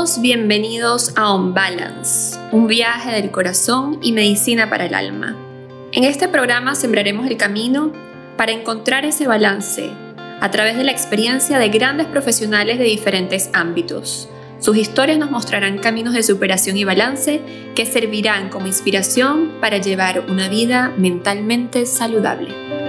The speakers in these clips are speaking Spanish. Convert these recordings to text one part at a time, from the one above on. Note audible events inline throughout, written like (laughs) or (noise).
todos bienvenidos a On Balance, un viaje del corazón y medicina para el alma. En este programa sembraremos el camino para encontrar ese balance a través de la experiencia de grandes profesionales de diferentes ámbitos. Sus historias nos mostrarán caminos de superación y balance que servirán como inspiración para llevar una vida mentalmente saludable.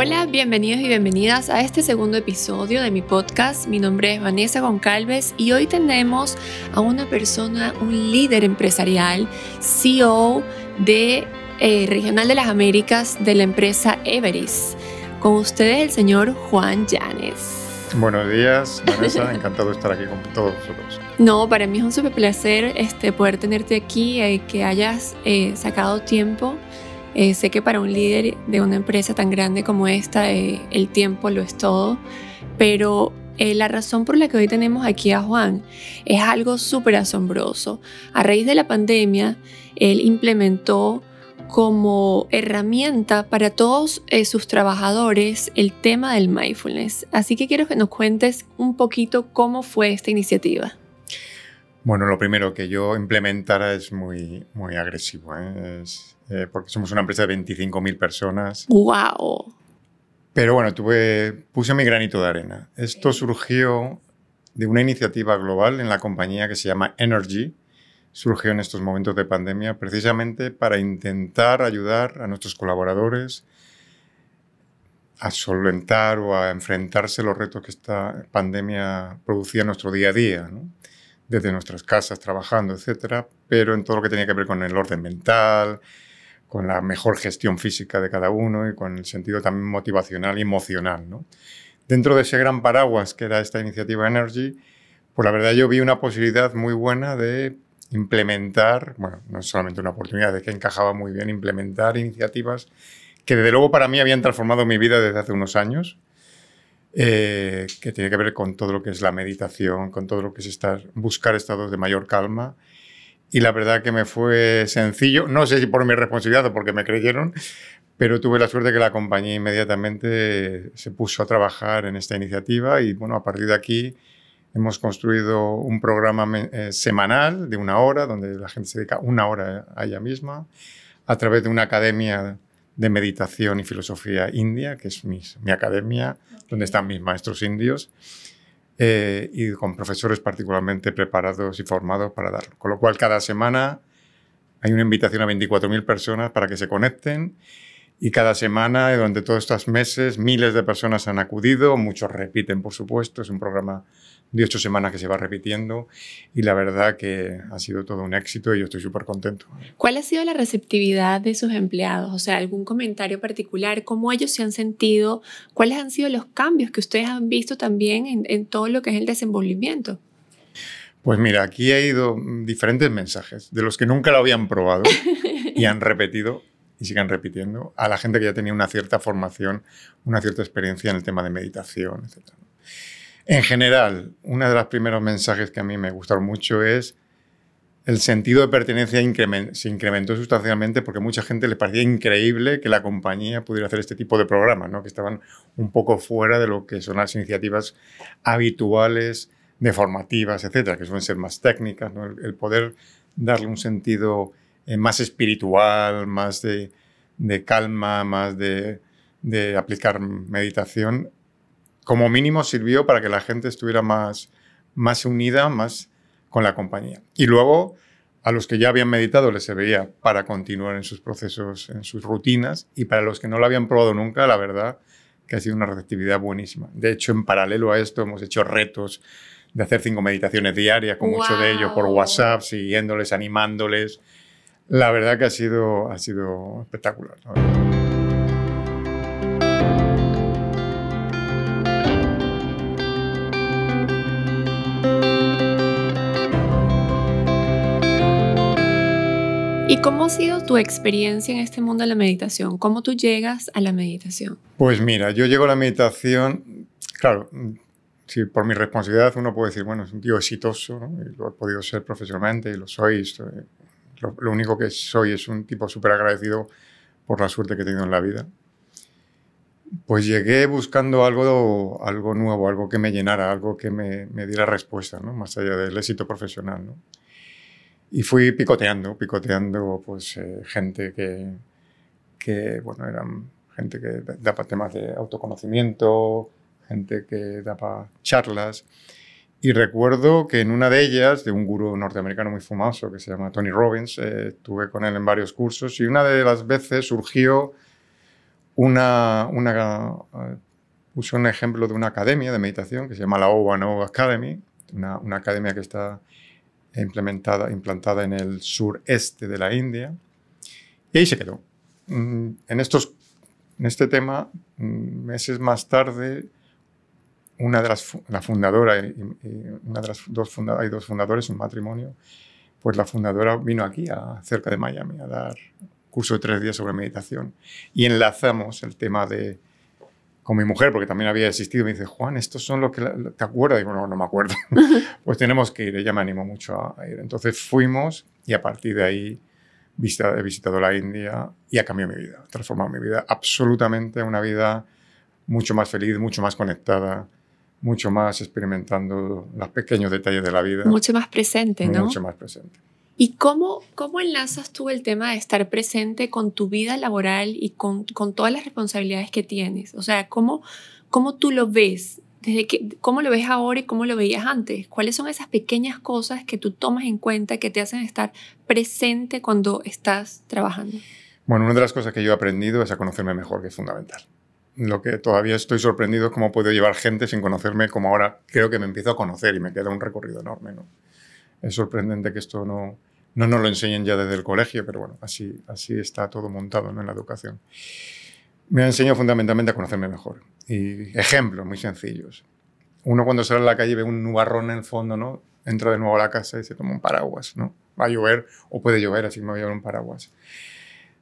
Hola, bienvenidos y bienvenidas a este segundo episodio de mi podcast. Mi nombre es Vanessa Goncalves y hoy tenemos a una persona, un líder empresarial, CEO de eh, Regional de las Américas de la empresa Everis. Con ustedes el señor Juan Llanes. Buenos días, Vanessa, (laughs) encantado de estar aquí con todos vosotros. No, para mí es un súper placer este, poder tenerte aquí, y eh, que hayas eh, sacado tiempo eh, sé que para un líder de una empresa tan grande como esta, eh, el tiempo lo es todo, pero eh, la razón por la que hoy tenemos aquí a Juan es algo súper asombroso. A raíz de la pandemia, él implementó como herramienta para todos sus trabajadores el tema del mindfulness. Así que quiero que nos cuentes un poquito cómo fue esta iniciativa. Bueno, lo primero que yo implementara es muy, muy agresivo. Es, eh, porque somos una empresa de 25.000 personas. ¡Wow! Pero bueno, tuve, puse mi granito de arena. Esto surgió de una iniciativa global en la compañía que se llama Energy. Surgió en estos momentos de pandemia precisamente para intentar ayudar a nuestros colaboradores a solventar o a enfrentarse a los retos que esta pandemia producía en nuestro día a día, desde nuestras casas, trabajando, etcétera, pero en todo lo que tenía que ver con el orden mental, con la mejor gestión física de cada uno y con el sentido también motivacional y emocional. Dentro de ese gran paraguas que era esta iniciativa Energy, pues la verdad yo vi una posibilidad muy buena de implementar, bueno, no es solamente una oportunidad, de que encajaba muy bien implementar iniciativas que desde luego para mí habían transformado mi vida desde hace unos años, eh, que tiene que ver con todo lo que es la meditación, con todo lo que es estar, buscar estados de mayor calma y la verdad que me fue sencillo, no sé si por mi responsabilidad o porque me creyeron, pero tuve la suerte que la compañía inmediatamente se puso a trabajar en esta iniciativa y bueno, a partir de aquí hemos construido un programa eh, semanal de una hora donde la gente se dedica una hora a ella misma a través de una academia de meditación y filosofía india, que es mi, mi academia, donde están mis maestros indios eh, y con profesores particularmente preparados y formados para darlo. Con lo cual, cada semana hay una invitación a 24.000 personas para que se conecten y cada semana, durante todos estos meses, miles de personas han acudido, muchos repiten, por supuesto, es un programa de ocho semanas que se va repitiendo y la verdad que ha sido todo un éxito y yo estoy súper contento. ¿Cuál ha sido la receptividad de sus empleados? O sea, algún comentario particular, cómo ellos se han sentido, cuáles han sido los cambios que ustedes han visto también en, en todo lo que es el desenvolvimiento. Pues mira, aquí ha ido diferentes mensajes de los que nunca lo habían probado (laughs) y han repetido y siguen repitiendo a la gente que ya tenía una cierta formación, una cierta experiencia en el tema de meditación, etc. En general, uno de los primeros mensajes que a mí me gustaron mucho es el sentido de pertenencia se incrementó sustancialmente porque mucha gente le parecía increíble que la compañía pudiera hacer este tipo de programas, ¿no? que estaban un poco fuera de lo que son las iniciativas habituales, de formativas, etcétera, que suelen ser más técnicas. El, poder darle un sentido eh, más espiritual, más de, calma, más de, de aplicar meditación, como mínimo sirvió para que la gente estuviera más, más unida, más con la compañía. Y luego, a los que ya habían meditado les servía para continuar en sus procesos, en sus rutinas, y para los que no lo habían probado nunca, la verdad que ha sido una receptividad buenísima. De hecho, en paralelo a esto, hemos hecho retos de hacer cinco meditaciones diarias, con muchos de ellos por WhatsApp, siguiéndoles, animándoles. La verdad que ha sido, ha sido espectacular. ¿Y cómo ha sido tu experiencia en este mundo de la meditación? ¿Cómo tú llegas a la meditación? Pues mira, yo llego a la meditación, claro, si por mi responsabilidad uno puede decir, bueno, es un tío exitoso, ¿no? y lo he podido ser profesionalmente y lo soy. Lo, único que soy es un tipo súper agradecido por la suerte que he tenido en la vida. Pues llegué buscando algo, algo nuevo, algo que me llenara, algo que me, me diera respuesta, ¿no? más allá del éxito profesional. ¿no? Y fui picoteando, picoteando pues, eh, gente que, que, bueno, eran gente que daba temas de autoconocimiento, gente que daba charlas. Y recuerdo que en una de ellas, de un gurú norteamericano muy famoso que se llama Tony Robbins, eh, estuve con él en varios cursos y una de las veces surgió una, una puso un ejemplo de una academia de meditación que se llama la O1O Academy, una, una, academia que está implementada, implantada en el sureste de la India. Y ahí se quedó. Mm, en, estos, en este tema, mm, meses más tarde, una de las, la fundadora, y, una de las dos funda, hay dos fundadores, un matrimonio, pues la fundadora vino aquí, a, cerca de Miami, a dar curso de tres días sobre meditación y enlazamos el tema de con mi mujer, porque también había existido, me dice, Juan, estos son los que te acuerdas. Digo, no, no me acuerdo. (laughs) pues tenemos que ir, ella me animó mucho a ir. Entonces fuimos y a partir de ahí he visitado la India y ha cambiado mi vida, ha transformado mi vida absolutamente, una vida mucho más feliz, mucho más conectada, mucho más experimentando los pequeños detalles de la vida. Mucho más presente, ¿no? Mucho más presente. ¿Y cómo, cómo enlazas tú el tema de estar presente con tu vida laboral y con, con todas las responsabilidades que tienes? O sea, ¿cómo, cómo tú lo ves? Desde que, ¿Cómo lo ves ahora y cómo lo veías antes? ¿Cuáles son esas pequeñas cosas que tú tomas en cuenta que te hacen estar presente cuando estás trabajando? Bueno, una de las cosas que yo he aprendido es a conocerme mejor, que es fundamental. Lo que todavía estoy sorprendido es cómo puedo llevar gente sin conocerme, como ahora creo que me empiezo a conocer y me queda un recorrido enorme. ¿no? Es sorprendente que esto no, no nos lo enseñen ya desde el colegio, pero bueno, así, así está todo montado en la educación. Me ha enseñado fundamentalmente a conocerme mejor. Y ejemplos muy sencillos. Uno cuando sale a la calle ve un nubarrón en el fondo, ¿no? Entra de nuevo a la casa y se toma un paraguas, ¿no? Va a llover o puede llover, así que me voy a llevar un paraguas.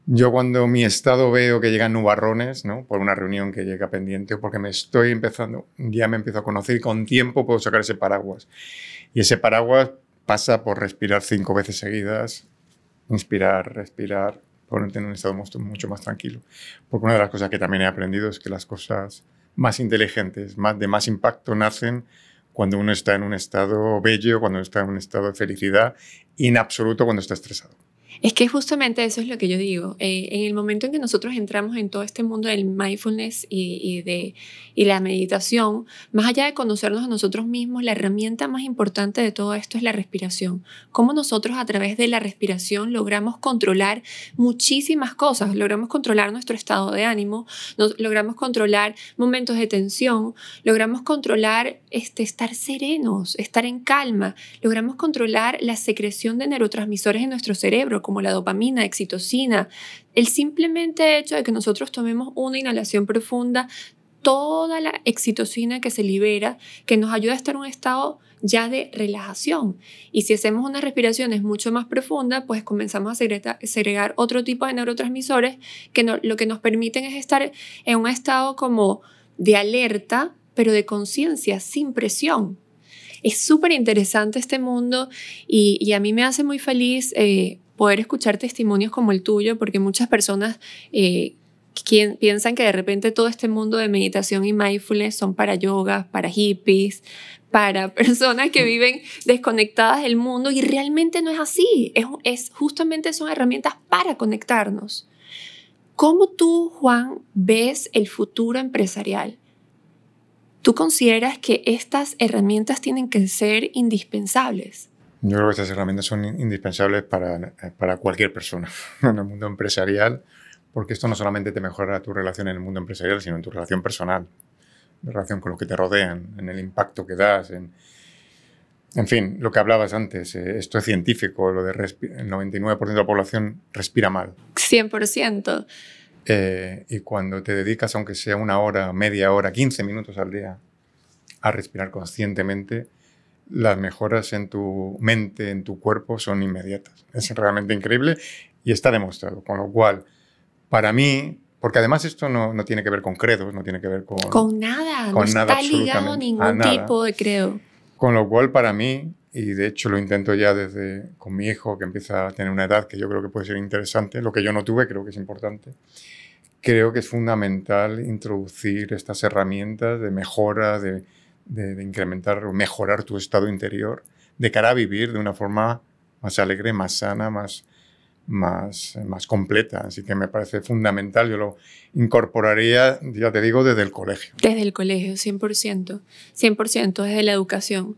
Yo cuando mi estado veo que llegan nubarrones, ¿no? Por una reunión que llega pendiente o porque me estoy empezando, ya me empiezo a conocer y con tiempo puedo sacar ese paraguas. Y ese paraguas pasa por respirar cinco veces seguidas, inspirar, respirar, ponerte en un estado mucho más tranquilo. Porque una de las cosas que también he aprendido es que las cosas más inteligentes, más, de más impacto nacen cuando uno está en un estado bello, cuando está en un estado de felicidad y en absoluto cuando está estresado. Es que justamente eso es lo que yo digo. Eh, en el momento en que nosotros entramos en todo este mundo del mindfulness y, de, y la meditación, más allá de conocernos a nosotros mismos, la herramienta más importante de todo esto es la respiración. Cómo nosotros a través de la respiración logramos controlar muchísimas cosas. Logramos controlar nuestro estado de ánimo, logramos controlar momentos de tensión, logramos controlar este, estar serenos, estar en calma, logramos controlar la secreción de neurotransmisores en nuestro cerebro como la dopamina, excitocina, el simplemente hecho de que nosotros tomemos una inhalación profunda, toda la excitocina que se libera, que nos ayuda a estar en un estado ya de relajación. Y si hacemos unas respiraciones mucho más profundas, pues comenzamos a segregar, otro tipo de neurotransmisores que lo que nos permiten es estar en un estado como de alerta, pero de conciencia, sin presión. Es súper interesante este mundo y, a mí me hace muy feliz eh, poder escuchar testimonios como el tuyo, porque muchas personas eh, quien, piensan que de repente todo este mundo de meditación y mindfulness son para yogas, para hippies, para (laughs) personas que viven desconectadas del mundo y realmente no es así, es, es justamente son herramientas para conectarnos. ¿Cómo tú, Juan, ves el futuro empresarial? ¿Tú consideras que estas herramientas tienen que ser indispensables? Yo creo que estas herramientas son indispensables para, para cualquier persona (laughs) en el mundo empresarial, porque esto no solamente te mejora tu relación en el mundo empresarial, sino en tu relación personal, en relación con lo que te rodean, en el impacto que das, en, en fin, lo que hablabas antes, eh, esto es científico, lo de el 99% de la población respira mal. 100%. Eh, y cuando te dedicas, aunque sea una hora, media hora, 15 minutos al día, a respirar conscientemente, las mejoras en tu mente, en tu cuerpo, son inmediatas. Es realmente increíble y está demostrado. Con lo cual, para mí, porque además esto no, no tiene que ver con credos, no tiene que ver con... Con nada, no está ligado a ningún tipo de credo. Con lo cual, para mí, y de hecho lo intento ya desde con mi hijo, que empieza a tener una edad que yo creo que puede ser interesante, lo que yo no tuve, creo que es importante, creo que es fundamental introducir estas herramientas de mejora, de, de, incrementar o mejorar tu estado interior de cara a vivir de una forma más alegre, más sana, más, más, más completa. Así que me parece fundamental. Yo lo incorporaría, ya te digo, desde el colegio. Desde el colegio, 100%. 100% desde la educación.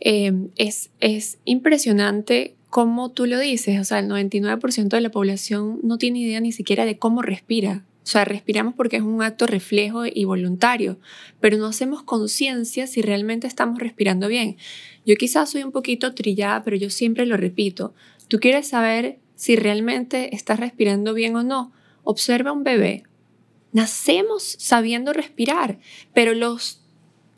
Eh, es, es impresionante cómo tú lo dices. O sea, el 99% de la población no tiene idea ni siquiera de cómo respira. O sea, respiramos porque es un acto reflejo y voluntario, pero no hacemos conciencia si realmente estamos respirando bien. Yo quizás soy un poquito trillada, pero yo siempre lo repito. Tú quieres saber si realmente estás respirando bien o no. Observa un bebé. Nacemos sabiendo respirar, pero los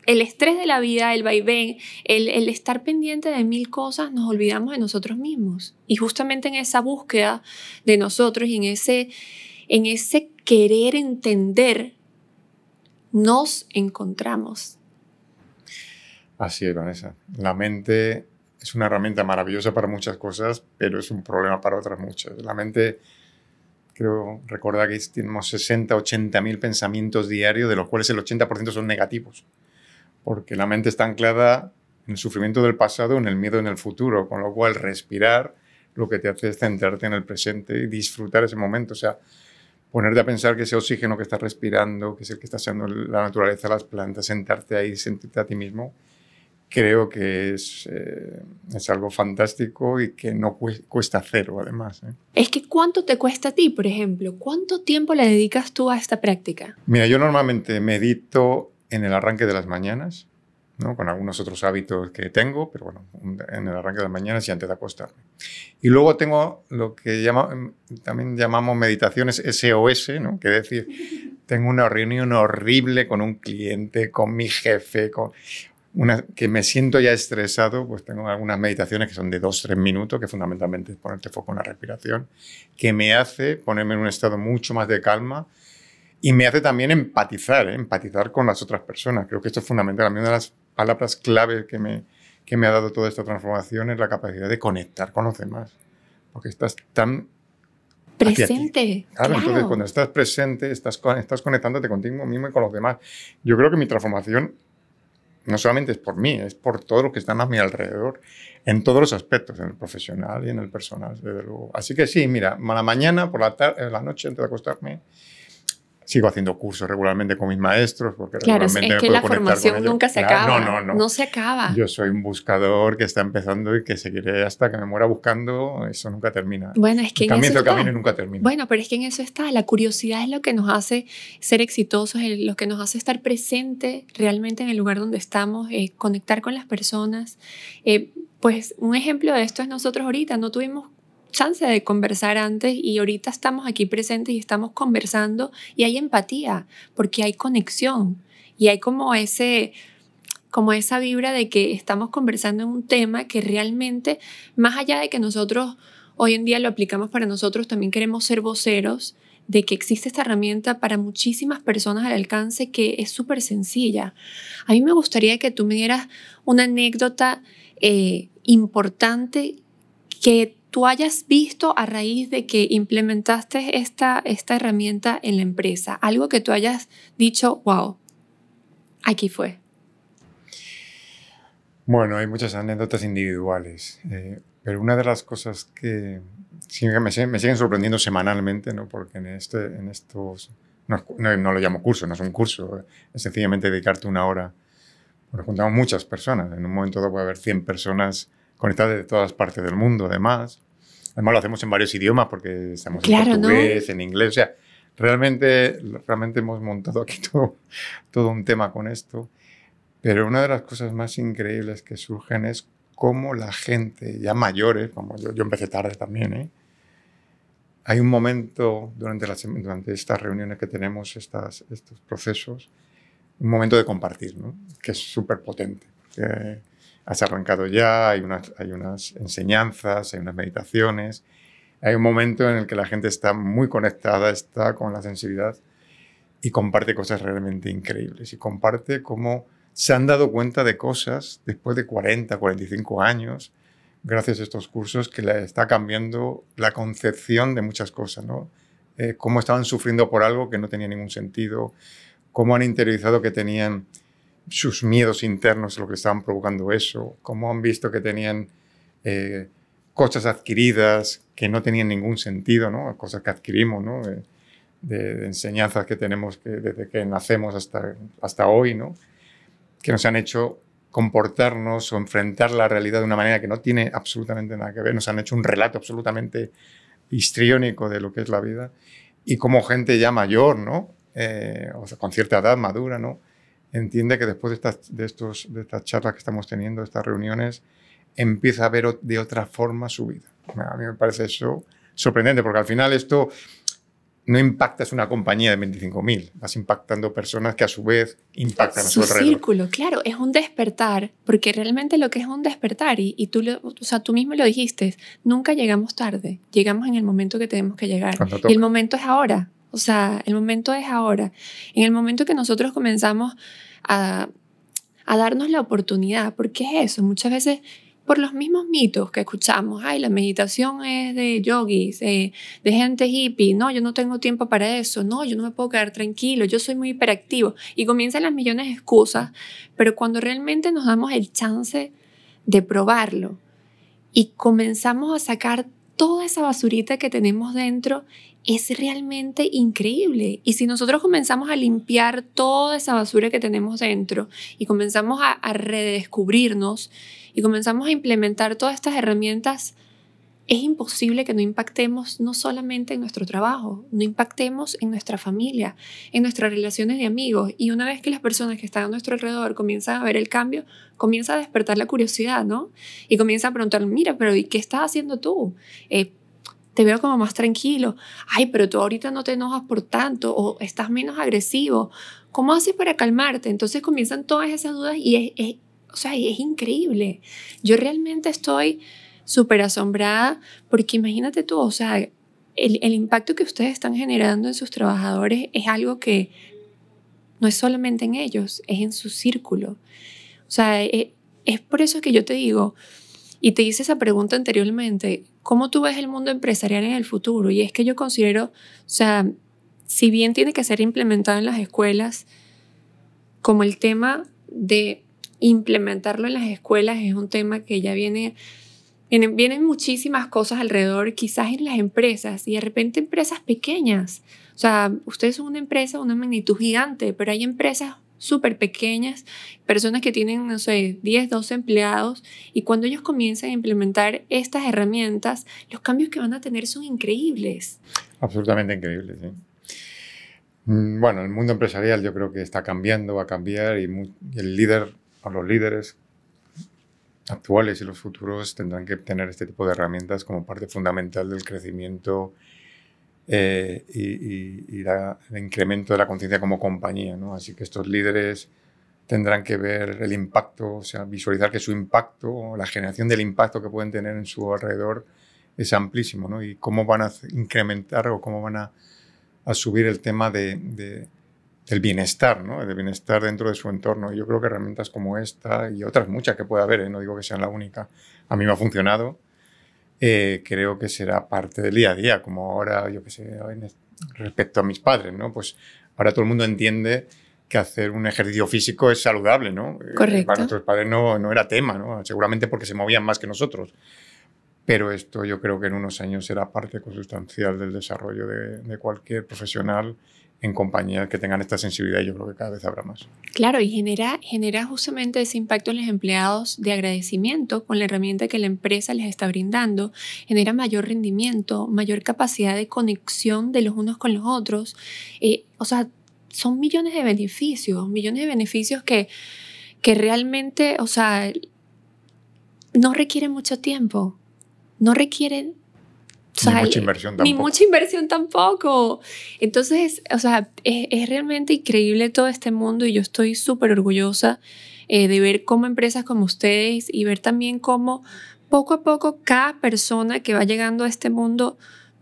el estrés de la vida, el vaivén, el, el, estar pendiente de mil cosas, nos olvidamos de nosotros mismos. Y justamente en esa búsqueda de nosotros y en ese, en ese querer entender, nos encontramos. Así es, Vanessa. La mente es una herramienta maravillosa para muchas cosas, pero es un problema para otras muchas. La mente, creo, recordar que tenemos 60, 80 mil pensamientos diarios, de los cuales el 80% son negativos, porque la mente está anclada en el sufrimiento del pasado, en el miedo en el futuro, con lo cual respirar lo que te hace es centrarte en el presente y disfrutar ese momento. O sea, ponerte a pensar que ese oxígeno que estás respirando, que es el que está haciendo la naturaleza, las plantas, sentarte ahí, sentirte a ti mismo, creo que es, eh, es algo fantástico y que no cuesta cero además. ¿eh? Es que ¿cuánto te cuesta a ti, por ejemplo? ¿Cuánto tiempo le dedicas tú a esta práctica? Mira, yo normalmente medito en el arranque de las mañanas, ¿no? con algunos otros hábitos que tengo, pero bueno, en el arranque de las mañanas y antes de acostarme. Y luego tengo lo que llama, también llamamos meditaciones SOS, ¿no? que decir, (laughs) tengo una reunión horrible con un cliente, con mi jefe, con una, que me siento ya estresado, pues tengo algunas meditaciones que son de 2-3 minutos, que fundamentalmente es ponerte foco en la respiración, que me hace ponerme en un estado mucho más de calma y me hace también empatizar, ¿eh? empatizar con las otras personas. Creo que esto es fundamental. A mí una de las palabras clave que me, que me ha dado toda esta transformación es la capacidad de conectar con los demás, porque estás tan presente. Claro, entonces cuando estás presente, estás, estás conectándote contigo mismo y con los demás. Yo creo que mi transformación no solamente es por mí, es por todo lo que están a mi alrededor, en todos los aspectos, en el profesional y en el personal, desde luego. Así que sí, mira, a la mañana, por la tarde, la noche, antes de acostarme, sigo haciendo cursos regularmente con mis maestros porque claro, es que la formación nunca se acaba. No, no, no. No se acaba. Yo soy un buscador que está empezando y que seguiré hasta que me muera buscando. Eso nunca termina. Bueno, es que en eso el camino nunca termina. Bueno, pero es que en eso está. La curiosidad es lo que nos hace ser exitosos, es lo que nos hace estar presente realmente en el lugar donde estamos, eh, conectar con las personas. Eh, pues un ejemplo de esto es nosotros ahorita. No tuvimos chance de conversar antes y ahorita estamos aquí presentes y estamos conversando y hay empatía porque hay conexión y hay como ese como esa vibra de que estamos conversando en un tema que realmente más allá de que nosotros hoy en día lo aplicamos para nosotros también queremos ser voceros de que existe esta herramienta para muchísimas personas al alcance que es súper sencilla. A mí me gustaría que tú me dieras una anécdota eh, importante que tú hayas visto a raíz de que implementaste esta, esta herramienta en la empresa? Algo que tú hayas dicho, wow, aquí fue. Bueno, hay muchas anécdotas individuales, eh, pero una de las cosas que me, me, siguen sorprendiendo semanalmente, ¿no? porque en, este, en estos, no, no, lo llamo curso, no es un curso, es sencillamente dedicarte una hora. Porque juntamos muchas personas, en un momento dado puede haber 100 personas conectadas de todas partes del mundo, además. Además lo hacemos en varios idiomas porque estamos en portugués, en inglés, o sea, realmente, realmente hemos montado aquí (laughs) todo, todo un tema con esto. Pero una de las cosas más increíbles que surgen es cómo la gente, ya mayores, como yo, yo empecé tarde también, ¿eh? hay un momento durante, las, durante estas reuniones que tenemos, estas, estos procesos, un momento de compartir, ¿no? que es súper potente has arrancado ya, hay unas, hay unas enseñanzas, hay unas meditaciones, hay un momento en el que la gente está muy conectada, está con la sensibilidad y comparte cosas realmente increíbles y comparte cómo se han dado cuenta de cosas después de 40, 45 años, gracias a estos cursos, que le está cambiando la concepción de muchas cosas, ¿no? eh, cómo estaban sufriendo por algo que no tenía ningún sentido, cómo han interiorizado que tenían sus miedos internos, lo que estaban provocando eso, cómo han visto que tenían eh, cosas adquiridas que no tenían ningún sentido, ¿no? cosas que adquirimos, ¿no? de, enseñanzas que tenemos desde que nacemos hasta, hasta hoy, ¿no? que nos han hecho comportarnos o enfrentar la realidad de una manera que no tiene absolutamente nada que ver, nos han hecho un relato absolutamente histriónico de lo que es la vida y como gente ya mayor, ¿no? Eh, o sea, con cierta edad madura, ¿no? Entiende que después de estas, de, estos, de estas charlas que estamos teniendo, estas reuniones, empieza a ver de otra forma su vida. A mí me parece eso sorprendente, porque al final esto no impactas una compañía de 25.000, vas impactando personas que a su vez impactan a su, su círculo, claro, es un despertar, porque realmente lo que es un despertar, y, y tú, o sea, tú mismo lo dijiste, nunca llegamos tarde, llegamos en el momento que tenemos que llegar. Y el momento es ahora, o sea, el momento es ahora. En el momento que nosotros comenzamos a, a darnos la oportunidad, porque es eso, muchas veces por los mismos mitos que escuchamos. Ay, la meditación es de yogis, eh, de gente hippie. No, yo no tengo tiempo para eso. No, yo no me puedo quedar tranquilo. Yo soy muy hiperactivo. Y comienzan las millones de excusas. Pero cuando realmente nos damos el chance de probarlo y comenzamos a sacar toda esa basurita que tenemos dentro, es realmente increíble. Y si nosotros comenzamos a limpiar toda esa basura que tenemos dentro y comenzamos a, redescubrirnos, y comenzamos a implementar todas estas herramientas, es imposible que no impactemos no solamente en nuestro trabajo, no impactemos en nuestra familia, en nuestras relaciones de amigos. Y una vez que las personas que están a nuestro alrededor comienzan a ver el cambio, comienza a despertar la curiosidad, ¿no? Y comienza a preguntar, mira, pero ¿y qué estás haciendo tú? Eh, te veo como más tranquilo. Ay, pero tú ahorita no te enojas por tanto o estás menos agresivo. ¿Cómo haces para calmarte? Entonces comienzan todas esas dudas y es o sea, es increíble. Yo realmente estoy súper asombrada porque imagínate tú, o sea, el, el, impacto que ustedes están generando en sus trabajadores es algo que no es solamente en ellos, es en su círculo. O sea, es, es por eso que yo te digo, y te hice esa pregunta anteriormente, ¿cómo tú ves el mundo empresarial en el futuro? Y es que yo considero, o sea, si bien tiene que ser implementado en las escuelas, como el tema de implementarlo en las escuelas es un tema que ya viene, vienen, vienen muchísimas cosas alrededor, quizás en las empresas y de repente empresas pequeñas. O sea, ustedes son una empresa, una magnitud gigante, pero hay empresas súper pequeñas, personas que tienen, no sé, 10, 12 empleados, y cuando ellos comienzan a implementar estas herramientas, los cambios que van a tener son increíbles. Absolutamente increíbles, sí. Mm, bueno, el mundo empresarial yo creo que está cambiando, va a cambiar y el líder a los líderes actuales y los futuros tendrán que tener este tipo de herramientas como parte fundamental del crecimiento eh, y, el incremento de la conciencia como compañía. ¿no? Así que estos líderes tendrán que ver el impacto, o sea, visualizar que su impacto, la generación del impacto que pueden tener en su alrededor es amplísimo, ¿no? Y cómo van a incrementar o cómo van a, subir el tema de del bienestar, ¿no? del bienestar dentro de su entorno. Yo creo que herramientas como esta y otras muchas que pueda haber, ¿eh? no digo que sean la única, a mí me ha funcionado, eh, creo que será parte del día a día, como ahora, yo que sé, respecto a mis padres, ¿no? Pues ahora todo el mundo entiende que hacer un ejercicio físico es saludable, ¿no? Eh, Correcto. Para nuestros padres no, no era tema, ¿no? Seguramente porque se movían más que nosotros. Pero esto yo creo que en unos años será parte consustancial del desarrollo de, de cualquier profesional en compañías que tengan esta sensibilidad, yo creo que cada vez habrá más. Claro, y genera, genera justamente ese impacto en los empleados de agradecimiento con la herramienta que la empresa les está brindando, genera mayor rendimiento, mayor capacidad de conexión de los unos con los otros. Eh, o sea, son millones de beneficios, millones de beneficios que, que realmente, o sea, no requieren mucho tiempo, no requieren ni mucha inversión tampoco. Ni mucha inversión tampoco. Entonces, o sea, es, realmente increíble todo este mundo y yo estoy súper orgullosa eh, de ver cómo empresas como ustedes y ver también cómo poco a poco cada persona que va llegando a este mundo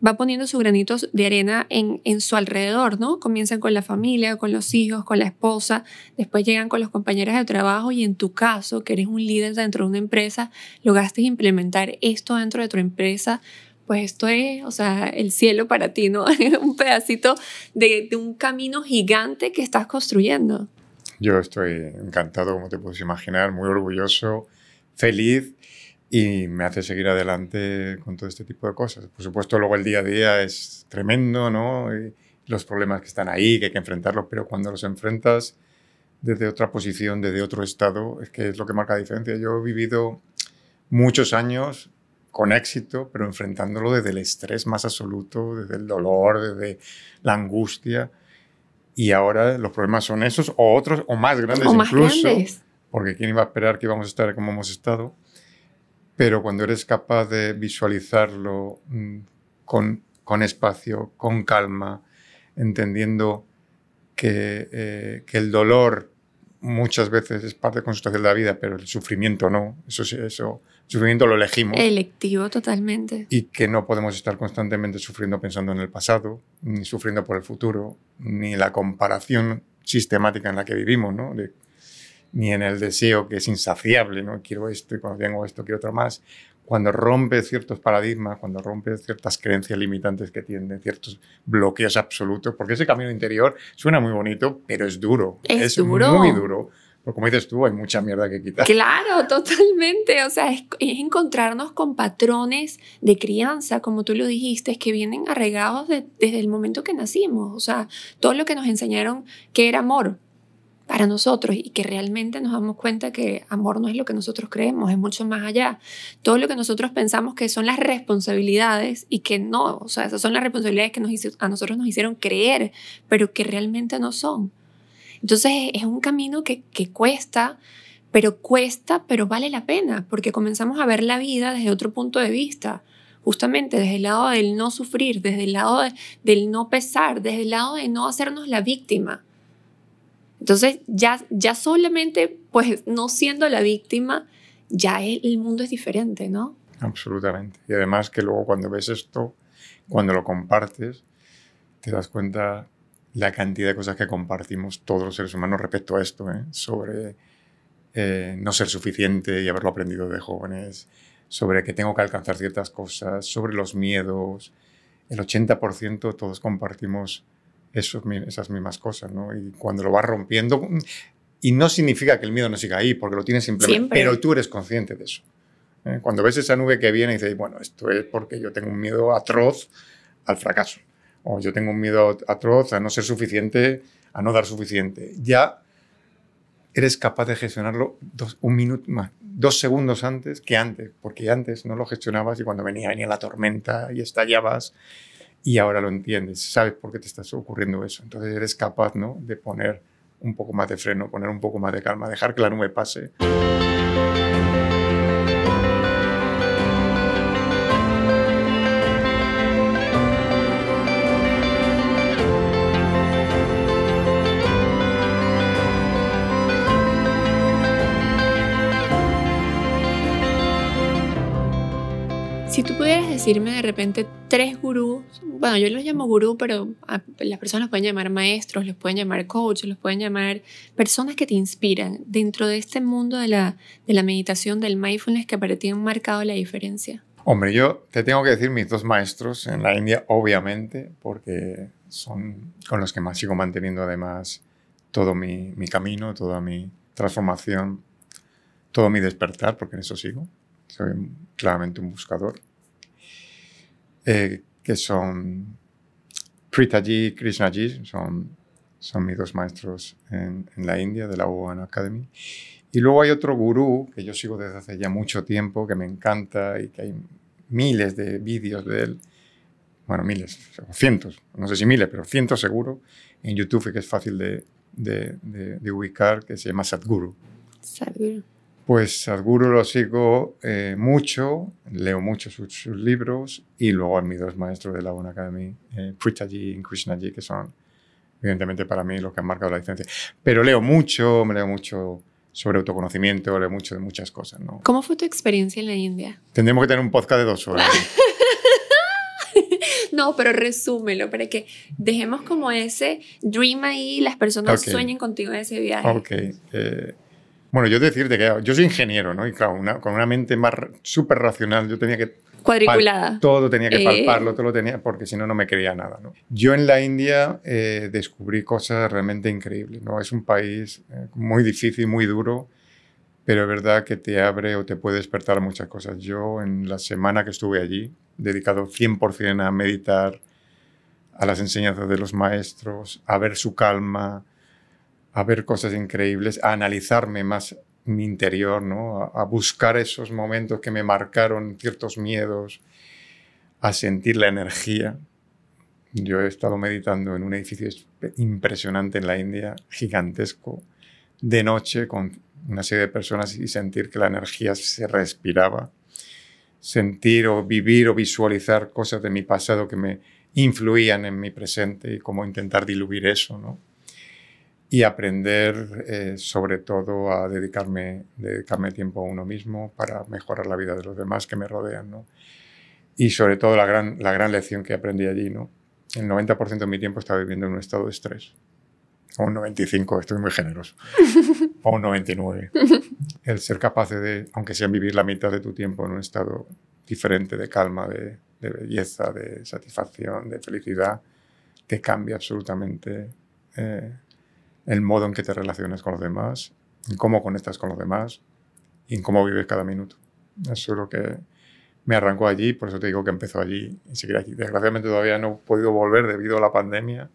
va poniendo sus granitos de arena en, en su alrededor, ¿no? Comienzan con la familia, con los hijos, con la esposa, después llegan con los compañeros de trabajo y en tu caso, que eres un líder dentro de una empresa, lograste implementar esto dentro de tu empresa pues esto es, o sea, el cielo para ti, ¿no? (laughs) un pedacito de, un camino gigante que estás construyendo. Yo estoy encantado, como te puedes imaginar, muy orgulloso, feliz y me hace seguir adelante con todo este tipo de cosas. Por supuesto, luego el día a día es tremendo, ¿no? Los problemas que están ahí, que hay que enfrentarlos, pero cuando los enfrentas desde otra posición, desde otro estado, es que es lo que marca la diferencia. Yo he vivido muchos años con éxito, pero enfrentándolo desde el estrés más absoluto, desde el dolor, desde la angustia. Y ahora los problemas son esos o otros o más grandes O más incluso. grandes. Porque quién iba a esperar que íbamos a estar como hemos estado. Pero cuando eres capaz de visualizarlo mm, con, con espacio, con calma, entendiendo que, eh, que el dolor muchas veces es parte consustancial de la vida, pero el sufrimiento no. Eso sí, eso. Sufrimiento lo elegimos. Electivo totalmente. Y que no podemos estar constantemente sufriendo pensando en el pasado, ni sufriendo por el futuro, ni la comparación sistemática en la que vivimos, ¿no? De- ni en el deseo que es insaciable, ¿no? Quiero esto y cuando tengo esto quiero otro más. Cuando rompes ciertos paradigmas, cuando rompes ciertas creencias limitantes que tienen, ciertos bloqueos absolutos, porque ese camino interior suena muy bonito, pero es duro. Es duro. muy duro. Porque como dices tú, hay mucha mierda que quitar. Claro, (laughs) totalmente. O sea, es, es encontrarnos con patrones de crianza, como tú lo dijiste, que vienen arraigados de- desde el momento que nacimos. O sea, todo lo que nos enseñaron que era amor para nosotros y que realmente nos damos cuenta que amor no es lo que nosotros creemos, es mucho más allá. Todo lo que nosotros pensamos que son las responsabilidades y que no, o sea, esas son las responsabilidades que nos hizo- a nosotros nos hicieron creer, pero que realmente no son. Entonces es un camino que, cuesta, pero cuesta, pero vale la pena, porque comenzamos a ver la vida desde otro punto de vista, justamente desde el lado del no sufrir, desde el lado de- del no pesar, desde el lado de no hacernos la víctima. Entonces ya, ya solamente, pues no siendo la víctima, ya el mundo es diferente, ¿no? Absolutamente. Y además que luego cuando ves esto, cuando lo compartes, te das cuenta la cantidad de cosas que compartimos todos los seres humanos respecto a esto, ¿eh? sobre eh, no ser suficiente y haberlo aprendido de jóvenes, sobre que tengo que alcanzar ciertas cosas, sobre los miedos. El 80% todos compartimos esos esas mismas cosas, ¿no? Y cuando lo vas rompiendo, y no significa que el miedo no siga ahí, porque lo tienes simplemente, Siempre. pero tú eres consciente de eso. ¿eh? Cuando ves esa nube que viene y dices, bueno, esto es porque yo tengo un miedo atroz al fracaso, o yo tengo un miedo atroz a no ser suficiente, a no dar suficiente. Ya eres capaz de gestionarlo dos, un minuto más, dos segundos antes que antes, porque antes no lo gestionabas y cuando venía, venía la tormenta y estallabas y ahora lo entiendes, sabes por qué te está ocurriendo eso. Entonces eres capaz ¿no? de poner un poco más de freno, poner un poco más de calma, dejar que la nube pase. Decirme de repente tres gurús, bueno, yo los llamo gurú, pero a- las personas los pueden llamar maestros, los pueden llamar coaches, los pueden llamar personas que te inspiran dentro de este mundo de la, de la meditación, del mindfulness que para ti han marcado la diferencia. Hombre, yo te tengo que decir mis dos maestros en la India, obviamente, porque son con los que más sigo manteniendo además todo mi, mi camino, toda mi transformación, todo mi despertar, porque en eso sigo. Soy claramente un buscador. Eh, que son Pritaji Krishnaji, son, son mis dos maestros en, en la India, de la One Academy. Y luego hay otro gurú que yo sigo desde hace ya mucho tiempo, que me encanta y que hay miles de vídeos de él, bueno, miles, cientos, no sé si miles, pero cientos seguro, en YouTube que es fácil de, de- de- de ubicar, que se llama Sadhguru. Sadhguru. Pues Sadhguru lo sigo eh, mucho, leo mucho sus, sus libros y luego a mis dos maestros de la One Academy, eh, Pritaji y Krishnaji, que son evidentemente para mí los que han marcado la diferencia. Pero leo mucho, me leo mucho sobre autoconocimiento, leo mucho de muchas cosas. ¿no? ¿Cómo fue tu experiencia en la India? Tendremos que tener un podcast de dos horas. (laughs) (laughs) No, pero resúmelo para que dejemos como ese dream ahí las personas Ok. sueñen contigo en ese viaje. Ok. eh, bueno, yo decirte que yo soy ingeniero, ¿no? Y claro, una- con una mente más súper racional, yo tenía que cuadriculada. todo tenía que eh, palparlo, todo lo tenía, porque si no, no me creía nada. ¿no? Yo en la India eh, descubrí cosas realmente increíbles. ¿no? Es un país eh, muy difícil, muy duro, pero es verdad que te abre o te puede despertar muchas cosas. Yo en la semana que estuve allí, dedicado 100% a meditar, a las enseñanzas de los maestros, a ver su calma, a ver cosas increíbles, a analizarme más mi interior, ¿no? a, buscar esos momentos que me marcaron ciertos miedos, a sentir la energía. Yo he estado meditando en un edificio impresionante en la India, gigantesco, de noche con una serie de personas y sentir que la energía se respiraba. Sentir o vivir o visualizar cosas de mi pasado que me influían en mi presente y cómo intentar diluir eso, ¿no? Y aprender eh, sobre todo a dedicarme, dedicarme tiempo a uno mismo para mejorar la vida de los demás que me rodean. ¿no? Y sobre todo la gran, la gran lección que aprendí allí, ¿no? el 90% de mi tiempo estaba viviendo en un estado de estrés. O un 95, estoy muy generoso. (laughs) o un 99. El ser capaz de, aunque sea vivir la mitad de tu tiempo en un estado diferente de calma, de, de belleza, de satisfacción, de felicidad, te cambia absolutamente eh, el modo en que te relacionas con los demás, en cómo conectas con los demás y en cómo vives cada minuto. Eso es lo que me arrancó allí, por eso te digo que empezó allí y seguiré aquí. Desgraciadamente todavía no he podido volver debido a la pandemia,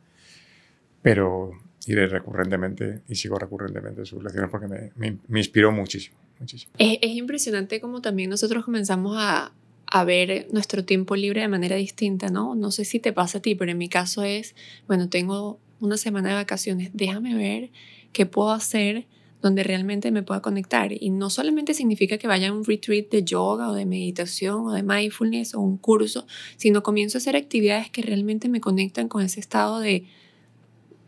pero iré recurrentemente y sigo recurrentemente sus lecciones porque me, inspiró muchísimo. es, impresionante como también nosotros comenzamos a, a ver nuestro tiempo libre de manera distinta, ¿no? No sé si te pasa a ti, pero en mi caso es, bueno, tengo una semana de vacaciones, déjame ver qué puedo hacer donde realmente me pueda conectar. Y no solamente significa que vaya a un retreat de yoga o de meditación o de mindfulness o un curso, sino comienzo a hacer actividades que realmente me conectan con ese estado de,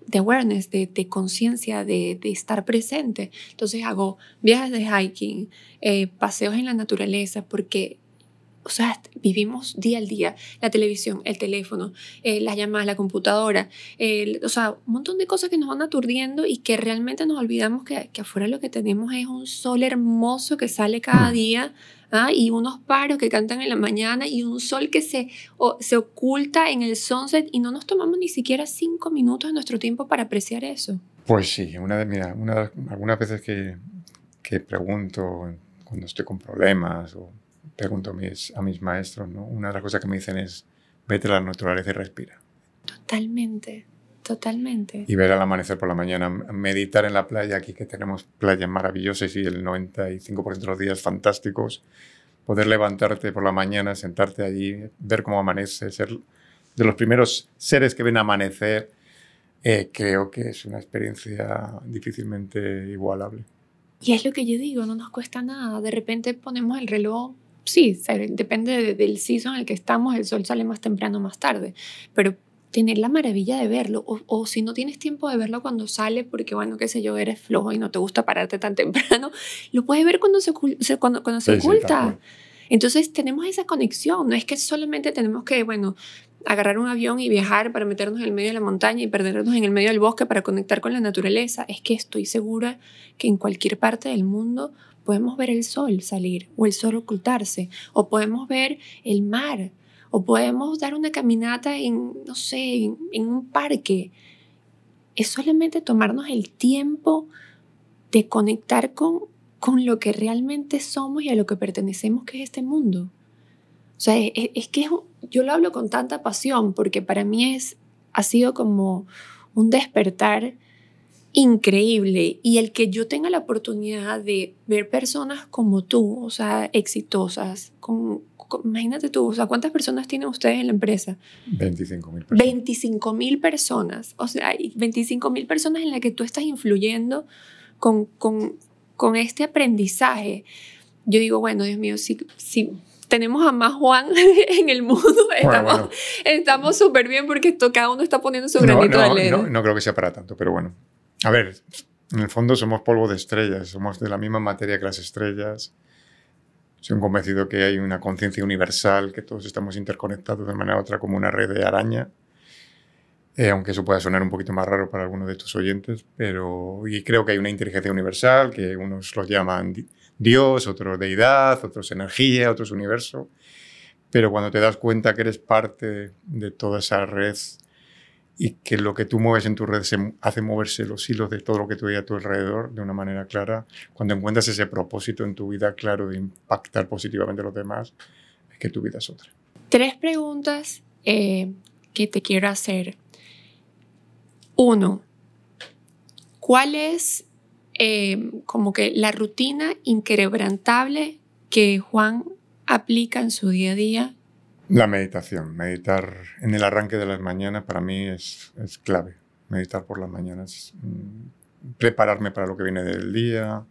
de awareness, de, de conciencia, de, de, estar presente. Entonces hago viajes de hiking, eh, paseos en la naturaleza, porque o sea, vivimos día al día, la televisión, el teléfono, eh, las llamadas, la computadora, o sea, un montón de cosas que nos van aturdiendo y que realmente nos olvidamos que, que afuera lo que tenemos es un sol hermoso que sale cada mm. día ¿ah? y unos paros que cantan en la mañana y un sol que se, se oculta en el sunset y no nos tomamos ni siquiera cinco minutos de nuestro tiempo para apreciar eso. Pues sí, una de, mira, una, algunas veces que, que pregunto cuando estoy con problemas o pregunto a mis, a mis maestros, ¿no? Una de las cosas que me dicen es, vete a la naturaleza y respira. Totalmente, totalmente. Y ver al amanecer por la mañana, meditar en la playa, aquí que tenemos playas maravillosas y el 95% de los días fantásticos, poder levantarte por la mañana, sentarte allí, ver cómo amanece, ser de los primeros seres que ven amanecer, eh, creo que es una experiencia difícilmente igualable. Y es lo que yo digo, no nos cuesta nada. De repente ponemos el reloj sí, depende del season en el que estamos, el sol sale más temprano o más tarde, pero tener la maravilla de verlo, o, si no tienes tiempo de verlo cuando sale, porque bueno, qué sé yo, eres flojo y no te gusta pararte tan (laughs) temprano, lo puedes ver cuando se, cuando, cuando se oculta. Entonces tenemos esa conexión, no es que solamente tenemos que, bueno, agarrar un avión y viajar para meternos en el medio de la montaña y perdernos en el medio del bosque para conectar con la naturaleza, es que estoy segura que en cualquier parte del mundo podemos ver el sol salir o el sol ocultarse, o podemos ver el mar, o podemos dar una caminata en, no sé, en, un parque. Es solamente tomarnos el tiempo de conectar con, con lo que realmente somos y a lo que pertenecemos, que es este mundo. O sea, es, es que yo lo hablo con tanta pasión porque para mí es, ha sido como un despertar increíble y el que yo tenga la oportunidad de ver personas como tú, o sea, exitosas, con, imagínate tú, o sea, ¿cuántas personas tienen ustedes en la empresa? 25 mil personas. 25 mil personas, o sea, 25 mil personas en las que tú estás influyendo con, con, con este aprendizaje. Yo digo, bueno, Dios mío, si, si tenemos a más Juan (laughs) en el mundo, estamos súper bien porque esto, cada uno está poniendo su granito de arena. No, no creo que sea para tanto, pero bueno. A ver, en el fondo somos polvo de estrellas, somos de la misma materia que las estrellas. Soy convencido que hay una conciencia universal, que todos estamos interconectados de manera u otra como una red de araña. Eh, aunque eso pueda sonar un poquito más raro para algunos de tus oyentes, pero y creo que hay una inteligencia universal, que unos los llaman Dios, otros deidad, otros energía, otros universo, pero cuando te das cuenta que eres parte de toda esa red y que lo que tú mueves en tu red se hace moverse los hilos de todo lo que tú hay a tu alrededor de una manera clara, cuando encuentras ese propósito en tu vida claro de impactar positivamente a los demás, es que tu vida es otra. Tres preguntas eh, que te quiero hacer. Uno, ¿cuál es eh, como que la rutina inquebrantable que Juan aplica en su día a día la meditación, meditar en el arranque de las mañanas para mí es, es clave. Meditar por las mañanas, mm, prepararme para lo que viene del día.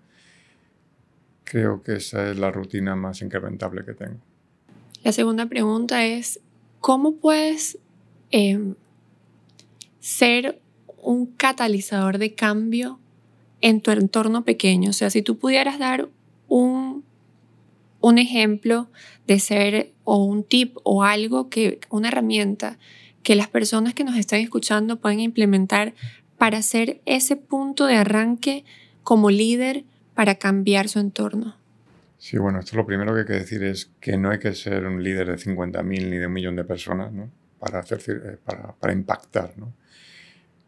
Creo que esa es la rutina más incrementable que tengo. La segunda pregunta es, ¿cómo puedes em, ser un catalizador de cambio en tu entorno pequeño? O sea, si tú pudieras dar un un ejemplo de ser o un tip o algo que, una herramienta que las personas que nos están escuchando pueden implementar para hacer ese punto de arranque como líder para cambiar su entorno? Sí, bueno, esto lo primero que hay que decir es que no hay que ser un líder de 50.000 ni de un millón de personas ¿no? para, hacer, eh, para, para impactar. ¿no?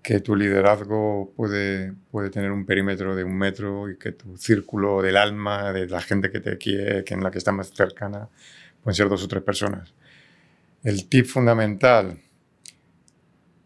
Que tu liderazgo puede, puede tener un perímetro de un metro y que tu círculo del alma, de la gente que te quiere, que en la que está más cercana, pueden ser dos o tres personas. El tip fundamental,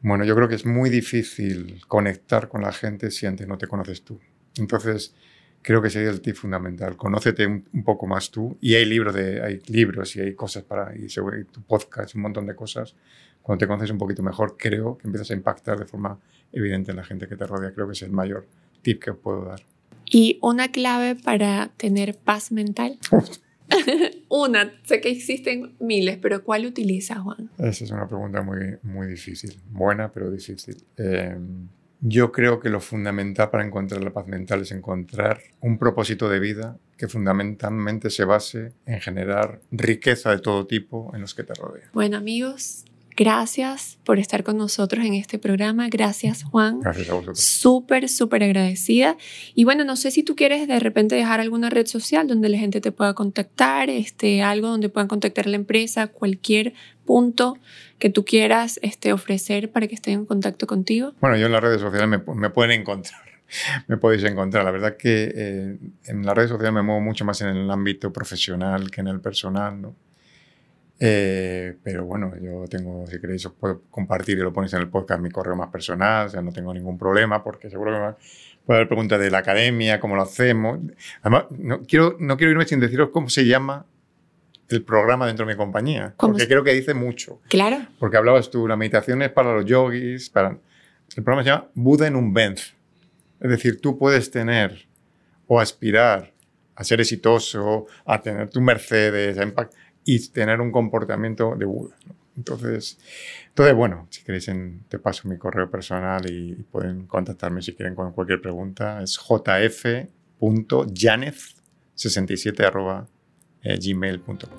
bueno, yo creo que es muy difícil conectar con la gente si antes no te conoces tú. Entonces, creo que sería el tip fundamental. Conócete un, poco más tú. Y hay libros, hay libros y hay cosas para, y, y tu podcast, un montón de cosas cuando te conoces un poquito mejor, creo que empiezas a impactar de forma evidente en la gente que te rodea. Creo que es el mayor tip que puedo dar. ¿Y una clave para tener paz mental? (laughs) una, sé que existen miles, pero ¿cuál utilizas, Juan? Esa es una pregunta muy, muy difícil, buena, pero difícil. Em, yo creo que lo fundamental para encontrar la paz mental es encontrar un propósito de vida que fundamentalmente se base en generar riqueza de todo tipo en los que te rodean. Bueno amigos, Gracias por estar con nosotros en este programa. Gracias, Juan. Gracias a vosotros. Súper, súper agradecida. Y bueno, no sé si tú quieres de repente dejar alguna red social donde la gente te pueda contactar, este, algo donde puedan contactar la empresa, cualquier punto que tú quieras este, ofrecer para que estén en contacto contigo. Bueno, yo en las redes sociales me, me pueden encontrar. (laughs) Me podéis encontrar. La verdad que eh, en las redes sociales me muevo mucho más en el ámbito profesional que en el personal, ¿no? Eh, pero bueno, yo tengo, si queréis, os puedo compartir y lo ponéis en el podcast mi correo más personal, o sea, no tengo ningún problema porque seguro que me puede haber preguntas de la academia, cómo lo hacemos. Además, no quiero, no quiero irme sin deciros cómo se llama el programa dentro de mi compañía, porque creo que dice mucho. Claro. Porque hablabas tú, la meditación es para los yogis, para... El programa se llama Buda en un Benz. Es decir, tú puedes tener o aspirar a ser exitoso, a tener tu Mercedes, a impact y tener un comportamiento de Buda. Entonces, entonces, bueno, si queréis, te paso mi correo personal y, pueden contactarme si quieren con cualquier pregunta. Es jf.janez67.gmail.com.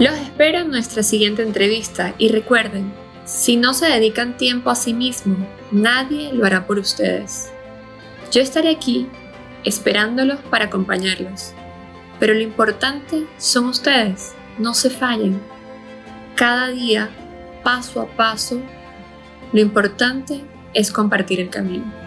Los espero en nuestra siguiente entrevista y recuerden, si no se dedican tiempo a sí mismo, nadie lo hará por ustedes. Yo estaré aquí esperándolos para acompañarlos. Pero lo importante son ustedes, no se fallen. Cada día, paso a paso, lo importante es compartir el camino.